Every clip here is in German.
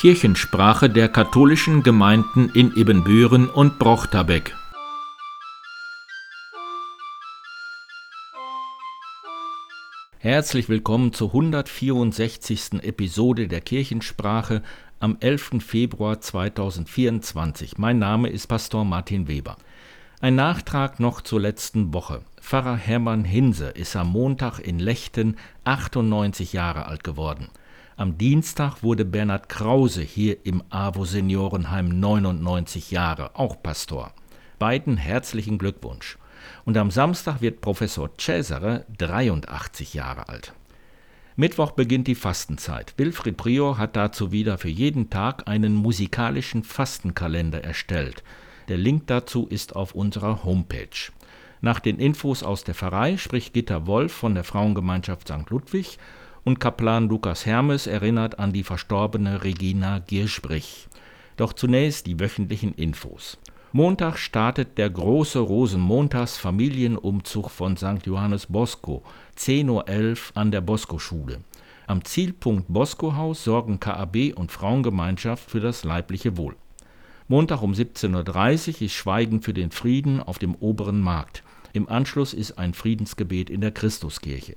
Kirchensprache der katholischen Gemeinden in Ibbenbüren und Brochterbeck. Herzlich willkommen zur 164. Episode der Kirchensprache am 11. Februar 2024. Mein Name ist Pastor Martin Weber. Ein Nachtrag noch zur letzten Woche. Pfarrer Hermann Hinse ist am Montag in Lechten 98 Jahre alt geworden. Am Dienstag wurde Bernhard Krause hier im AWO Seniorenheim 99 Jahre, auch Pastor. Beiden herzlichen Glückwunsch. Und am Samstag wird Professor Cesare 83 Jahre alt. Mittwoch beginnt die Fastenzeit. Wilfried Prior hat dazu wieder für jeden Tag einen musikalischen Fastenkalender erstellt. Der Link dazu ist auf unserer Homepage. Nach den Infos aus der Pfarrei spricht Gitta Wolf von der Frauengemeinschaft St. Ludwig und Kaplan Lukas Hermes erinnert an die verstorbene Regina Giersprich. Doch zunächst die wöchentlichen Infos. Montag startet der große Rosenmontags Familienumzug von St. Johannes Bosco, 10.11 Uhr an der Bosco-Schule. Am Zielpunkt Bosco-Haus sorgen KAB und Frauengemeinschaft für das leibliche Wohl. Montag um 17.30 Uhr ist Schweigen für den Frieden auf dem oberen Markt. Im Anschluss ist ein Friedensgebet in der Christuskirche.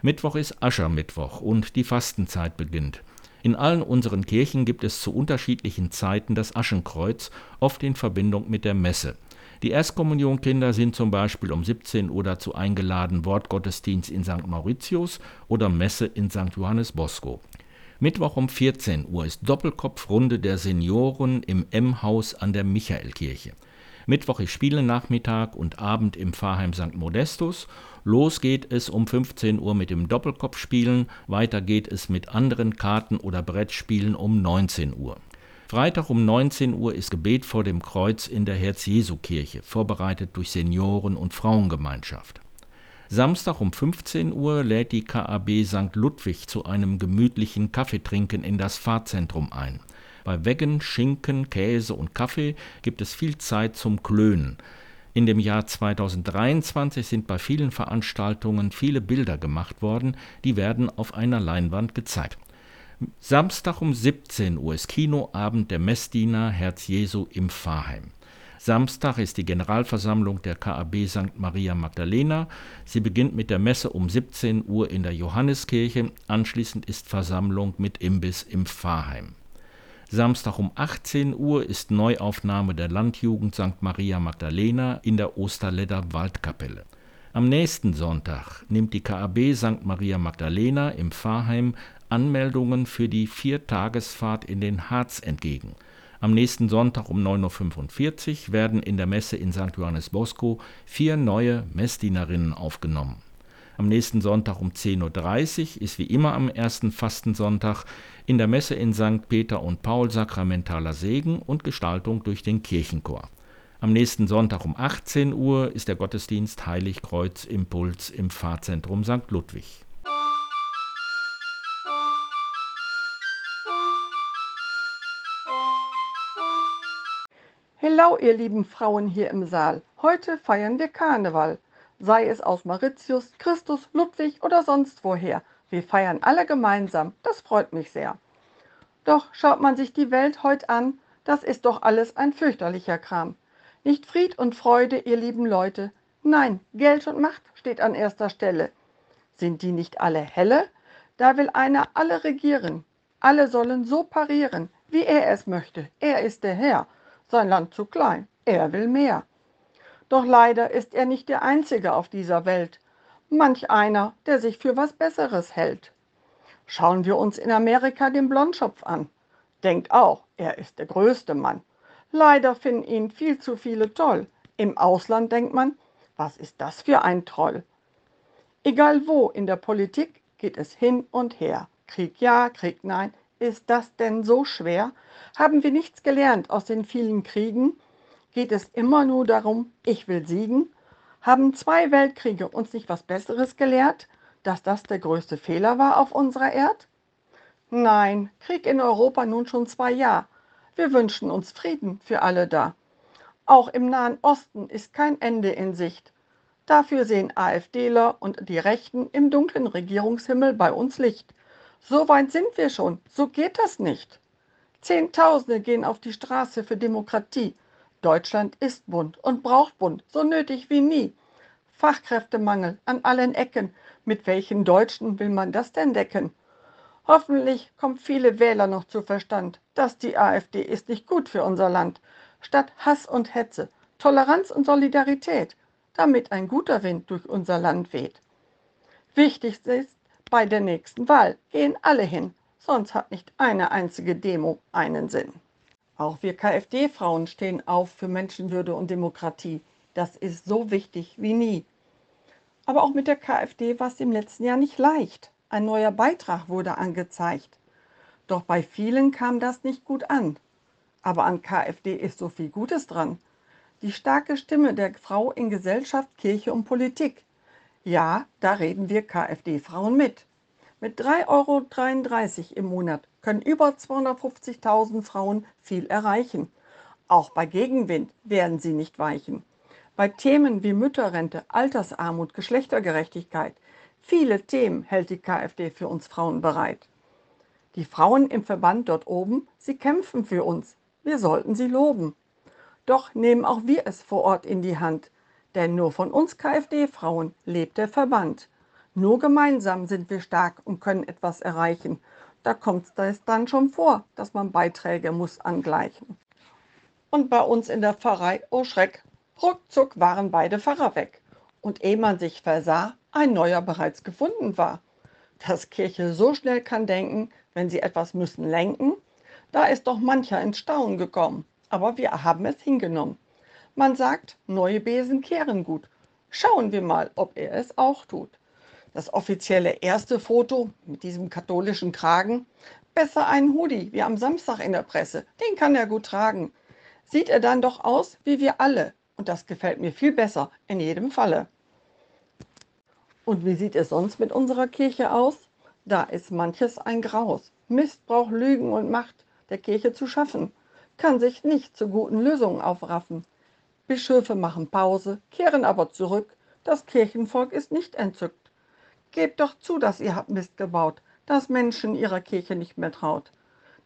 Mittwoch ist Aschermittwoch und die Fastenzeit beginnt. In allen unseren Kirchen gibt es zu unterschiedlichen Zeiten das Aschenkreuz, oft in Verbindung mit der Messe. Die Erstkommunionkinder sind zum Beispiel um 17 Uhr dazu eingeladen, Wortgottesdienst in St. Mauritius oder Messe in St. Johannes Bosco. Mittwoch um 14 Uhr ist Doppelkopfrunde der Senioren im M-Haus an der Michaelkirche. Mittwoch ist Spielenachmittag und Abend im Pfarrheim St. Modestus. Los geht es um 15 Uhr mit dem Doppelkopfspielen, weiter geht es mit anderen Karten- oder Brettspielen um 19 Uhr. Freitag um 19 Uhr ist Gebet vor dem Kreuz in der Herz-Jesu-Kirche, vorbereitet durch Senioren- und Frauengemeinschaft. Samstag um 15 Uhr lädt die KAB St. Ludwig zu einem gemütlichen Kaffeetrinken in das Fahrzentrum ein. Bei Weggen, Schinken, Käse und Kaffee gibt es viel Zeit zum Klönen. In dem Jahr 2023 sind bei vielen Veranstaltungen viele Bilder gemacht worden, die werden auf einer Leinwand gezeigt. Samstag um 17 Uhr ist Kinoabend der Messdiener Herz Jesu im Pfarrheim. Samstag ist die Generalversammlung der KAB St. Maria Magdalena. Sie beginnt mit der Messe um 17 Uhr in der Johanneskirche. Anschließend ist Versammlung mit Imbiss im Pfarrheim. Samstag um 18 Uhr ist Neuaufnahme der Landjugend St. Maria Magdalena in der Osterledder Waldkapelle. Am nächsten Sonntag nimmt die KAB St. Maria Magdalena im Pfarrheim Anmeldungen für die Viertagesfahrt in den Harz entgegen. Am nächsten Sonntag um 9.45 Uhr werden in der Messe in St. Johannes Bosco vier neue Messdienerinnen aufgenommen. Am nächsten Sonntag um 10.30 Uhr ist wie immer am ersten Fastensonntag in der Messe in St. Peter und Paul sakramentaler Segen und Gestaltung durch den Kirchenchor. Am nächsten Sonntag um 18 Uhr ist der Gottesdienst Heiligkreuz Impuls im Pfarrzentrum St. Ludwig. Hallo, ihr lieben Frauen hier im Saal. Heute feiern wir Karneval. Sei es aus Mauritius, Christus, Ludwig oder sonst woher. Wir feiern alle gemeinsam. Das freut mich sehr. Doch schaut man sich die Welt heute an, das ist doch alles ein fürchterlicher Kram. Nicht Fried und Freude, ihr lieben Leute. Nein, Geld und Macht steht an erster Stelle. Sind die nicht alle helle? Da will einer alle regieren. Alle sollen so parieren, wie er es möchte. Er ist der Herr sein Land zu klein, er will mehr. Doch leider ist er nicht der Einzige auf dieser Welt, manch einer, der sich für was Besseres hält. Schauen wir uns in Amerika den Blondschopf an. Denkt auch, er ist der größte Mann. Leider finden ihn viel zu viele toll. Im Ausland denkt man, was ist das für ein Troll? Egal wo in der Politik geht es hin und her. Krieg ja, Krieg nein, ist das denn so schwer? Haben wir nichts gelernt aus den vielen Kriegen? Geht es immer nur darum, ich will siegen? Haben zwei Weltkriege uns nicht was Besseres gelehrt, dass das der größte Fehler war auf unserer Erd? Nein, Krieg in Europa nun schon zwei Jahre. Wir wünschen uns Frieden für alle da. Auch im Nahen Osten ist kein Ende in Sicht. Dafür sehen AfDler und die Rechten im dunklen Regierungshimmel bei uns Licht. So weit sind wir schon, so geht das nicht. Zehntausende gehen auf die Straße für Demokratie. Deutschland ist bunt und braucht bunt, so nötig wie nie. Fachkräftemangel an allen Ecken. Mit welchen Deutschen will man das denn decken? Hoffentlich kommen viele Wähler noch zu Verstand, dass die AfD ist nicht gut für unser Land. Statt Hass und Hetze, Toleranz und Solidarität, damit ein guter Wind durch unser Land weht. Wichtig ist, bei der nächsten Wahl gehen alle hin, sonst hat nicht eine einzige Demo einen Sinn. Auch wir KfD-Frauen stehen auf für Menschenwürde und Demokratie. Das ist so wichtig wie nie. Aber auch mit der KfD war es im letzten Jahr nicht leicht. Ein neuer Beitrag wurde angezeigt. Doch bei vielen kam das nicht gut an. Aber an KfD ist so viel Gutes dran. Die starke Stimme der Frau in Gesellschaft, Kirche und Politik. Ja, da reden wir KfD-Frauen mit. Mit 3,33 Euro im Monat können über 250.000 Frauen viel erreichen. Auch bei Gegenwind werden sie nicht weichen. Bei Themen wie Mütterrente, Altersarmut, Geschlechtergerechtigkeit, viele Themen hält die KfD für uns Frauen bereit. Die Frauen im Verband dort oben, sie kämpfen für uns. Wir sollten sie loben. Doch nehmen auch wir es vor Ort in die Hand, denn nur von uns KfD-Frauen lebt der Verband. Nur gemeinsam sind wir stark und können etwas erreichen. Da kommt es dann schon vor, dass man Beiträge muss angleichen. Und bei uns in der Pfarrei, oh Schreck, ruckzuck waren beide Pfarrer weg. Und ehe man sich versah, ein neuer bereits gefunden war. Dass Kirche so schnell kann denken, wenn sie etwas müssen lenken, da ist doch mancher ins Staunen gekommen aber wir haben es hingenommen. Man sagt, neue Besen kehren gut. Schauen wir mal, ob er es auch tut. Das offizielle erste Foto mit diesem katholischen Kragen. Besser ein Hoodie wie am Samstag in der Presse. Den kann er gut tragen. Sieht er dann doch aus wie wir alle. Und das gefällt mir viel besser, in jedem Falle. Und wie sieht es sonst mit unserer Kirche aus? Da ist manches ein Graus. Missbrauch, Lügen und Macht der Kirche zu schaffen kann sich nicht zu guten Lösungen aufraffen. Bischöfe machen Pause, kehren aber zurück. Das Kirchenvolk ist nicht entzückt. Gebt doch zu, dass ihr habt Mist gebaut, dass Menschen ihrer Kirche nicht mehr traut.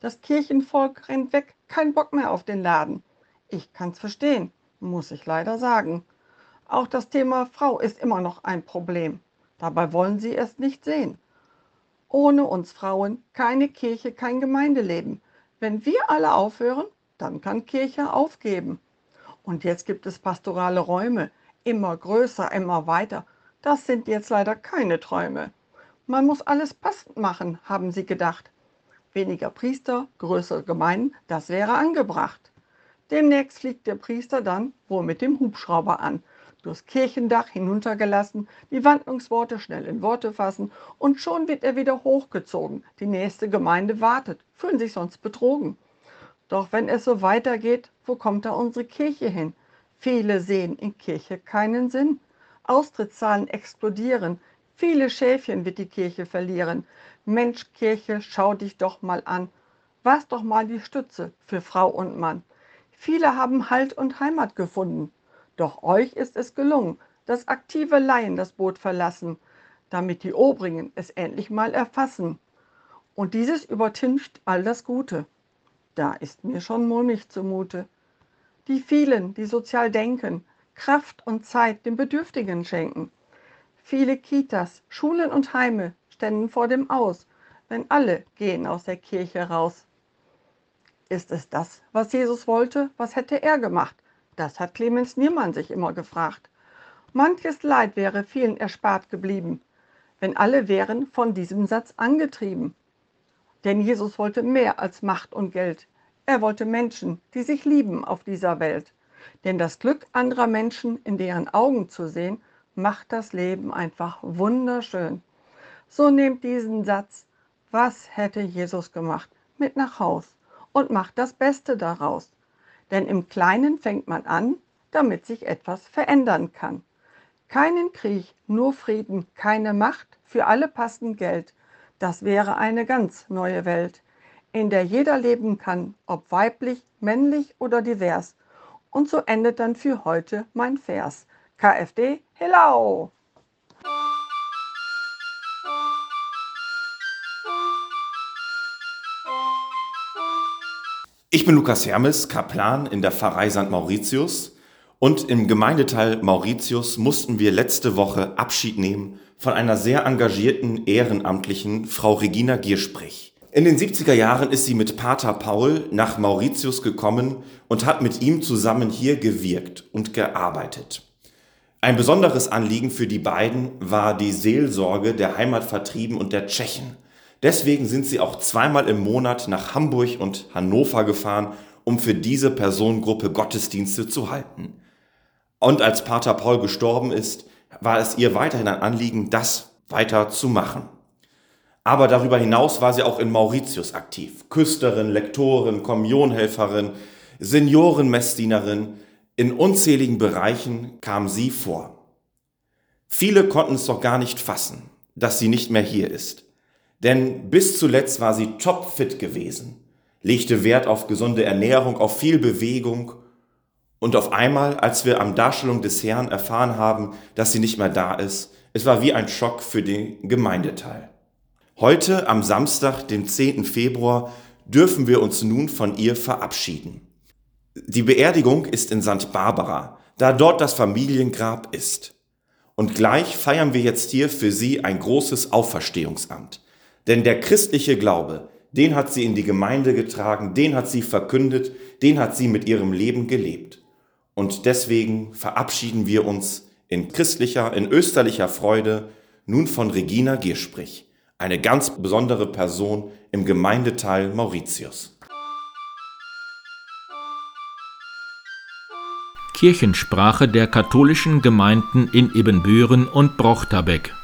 Das Kirchenvolk rennt weg, kein Bock mehr auf den Laden. Ich kann's verstehen, muss ich leider sagen. Auch das Thema Frau ist immer noch ein Problem. Dabei wollen sie es nicht sehen. Ohne uns Frauen keine Kirche, kein Gemeindeleben. Wenn wir alle aufhören, dann kann Kirche aufgeben. Und jetzt gibt es pastorale Räume, immer größer, immer weiter. Das sind jetzt leider keine Träume. Man muss alles passend machen, haben sie gedacht. Weniger Priester, größere Gemeinden, das wäre angebracht. Demnächst fliegt der Priester dann wohl mit dem Hubschrauber an, durchs Kirchendach hinuntergelassen, die Wandlungsworte schnell in Worte fassen und schon wird er wieder hochgezogen. Die nächste Gemeinde wartet, fühlen sich sonst betrogen. Doch wenn es so weitergeht, wo kommt da unsere Kirche hin? Viele sehen in Kirche keinen Sinn. Austrittszahlen explodieren. Viele Schäfchen wird die Kirche verlieren. Mensch, Kirche, schau dich doch mal an. War's doch mal die Stütze für Frau und Mann. Viele haben Halt und Heimat gefunden. Doch euch ist es gelungen, dass aktive Laien das Boot verlassen, damit die Obrigen es endlich mal erfassen. Und dieses übertüncht all das Gute. Da ist mir schon mulmig zumute. Die vielen, die sozial denken, Kraft und Zeit den Bedürftigen schenken. Viele Kitas, Schulen und Heime ständen vor dem Aus, wenn alle gehen aus der Kirche raus. Ist es das, was Jesus wollte? Was hätte er gemacht? Das hat Clemens Niermann sich immer gefragt. Manches Leid wäre vielen erspart geblieben, wenn alle wären von diesem Satz angetrieben. Denn Jesus wollte mehr als Macht und Geld. Er wollte Menschen, die sich lieben auf dieser Welt. Denn das Glück anderer Menschen in deren Augen zu sehen, macht das Leben einfach wunderschön. So nehmt diesen Satz, was hätte Jesus gemacht, mit nach Haus und macht das Beste daraus. Denn im Kleinen fängt man an, damit sich etwas verändern kann. Keinen Krieg, nur Frieden, keine Macht, für alle passend Geld. Das wäre eine ganz neue Welt, in der jeder leben kann, ob weiblich, männlich oder divers. Und so endet dann für heute mein Vers. KfD, hello! Ich bin Lukas Hermes, Kaplan in der Pfarrei St. Mauritius und im Gemeindeteil Mauritius mussten wir letzte Woche Abschied nehmen von einer sehr engagierten Ehrenamtlichen, Frau Regina Giersprich. In den 70er Jahren ist sie mit Pater Paul nach Mauritius gekommen und hat mit ihm zusammen hier gewirkt und gearbeitet. Ein besonderes Anliegen für die beiden war die Seelsorge der Heimatvertrieben und der Tschechen. Deswegen sind sie auch zweimal im Monat nach Hamburg und Hannover gefahren, um für diese Personengruppe Gottesdienste zu halten. Und als Pater Paul gestorben ist, war es ihr weiterhin ein Anliegen, das weiter zu machen. Aber darüber hinaus war sie auch in Mauritius aktiv. Küsterin, Lektorin, Kommunionhelferin, Seniorenmessdienerin. In unzähligen Bereichen kam sie vor. Viele konnten es doch gar nicht fassen, dass sie nicht mehr hier ist. Denn bis zuletzt war sie topfit gewesen, legte Wert auf gesunde Ernährung, auf viel Bewegung. Und auf einmal, als wir am Darstellung des Herrn erfahren haben, dass sie nicht mehr da ist, es war wie ein Schock für den Gemeindeteil. Heute, am Samstag, dem 10. Februar, dürfen wir uns nun von ihr verabschieden. Die Beerdigung ist in St. Barbara, da dort das Familiengrab ist. Und gleich feiern wir jetzt hier für sie ein großes Auferstehungsamt. Denn der christliche Glaube, den hat sie in die Gemeinde getragen, den hat sie verkündet, den hat sie mit ihrem Leben gelebt. Und deswegen verabschieden wir uns in christlicher, in österlicher Freude nun von Regina Giersprich, eine ganz besondere Person im Gemeindeteil Mauritius. Kirchensprache der katholischen Gemeinden in Ebenbüren und Brochterbeck